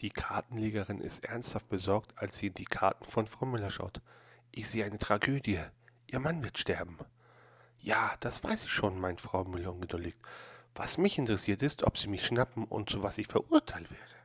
Die Kartenlegerin ist ernsthaft besorgt, als sie in die Karten von Frau Müller schaut. Ich sehe eine Tragödie. Ihr Mann wird sterben. Ja, das weiß ich schon, meint Frau Müller ungeduldig. Was mich interessiert ist, ob Sie mich schnappen und zu was ich verurteilt werde.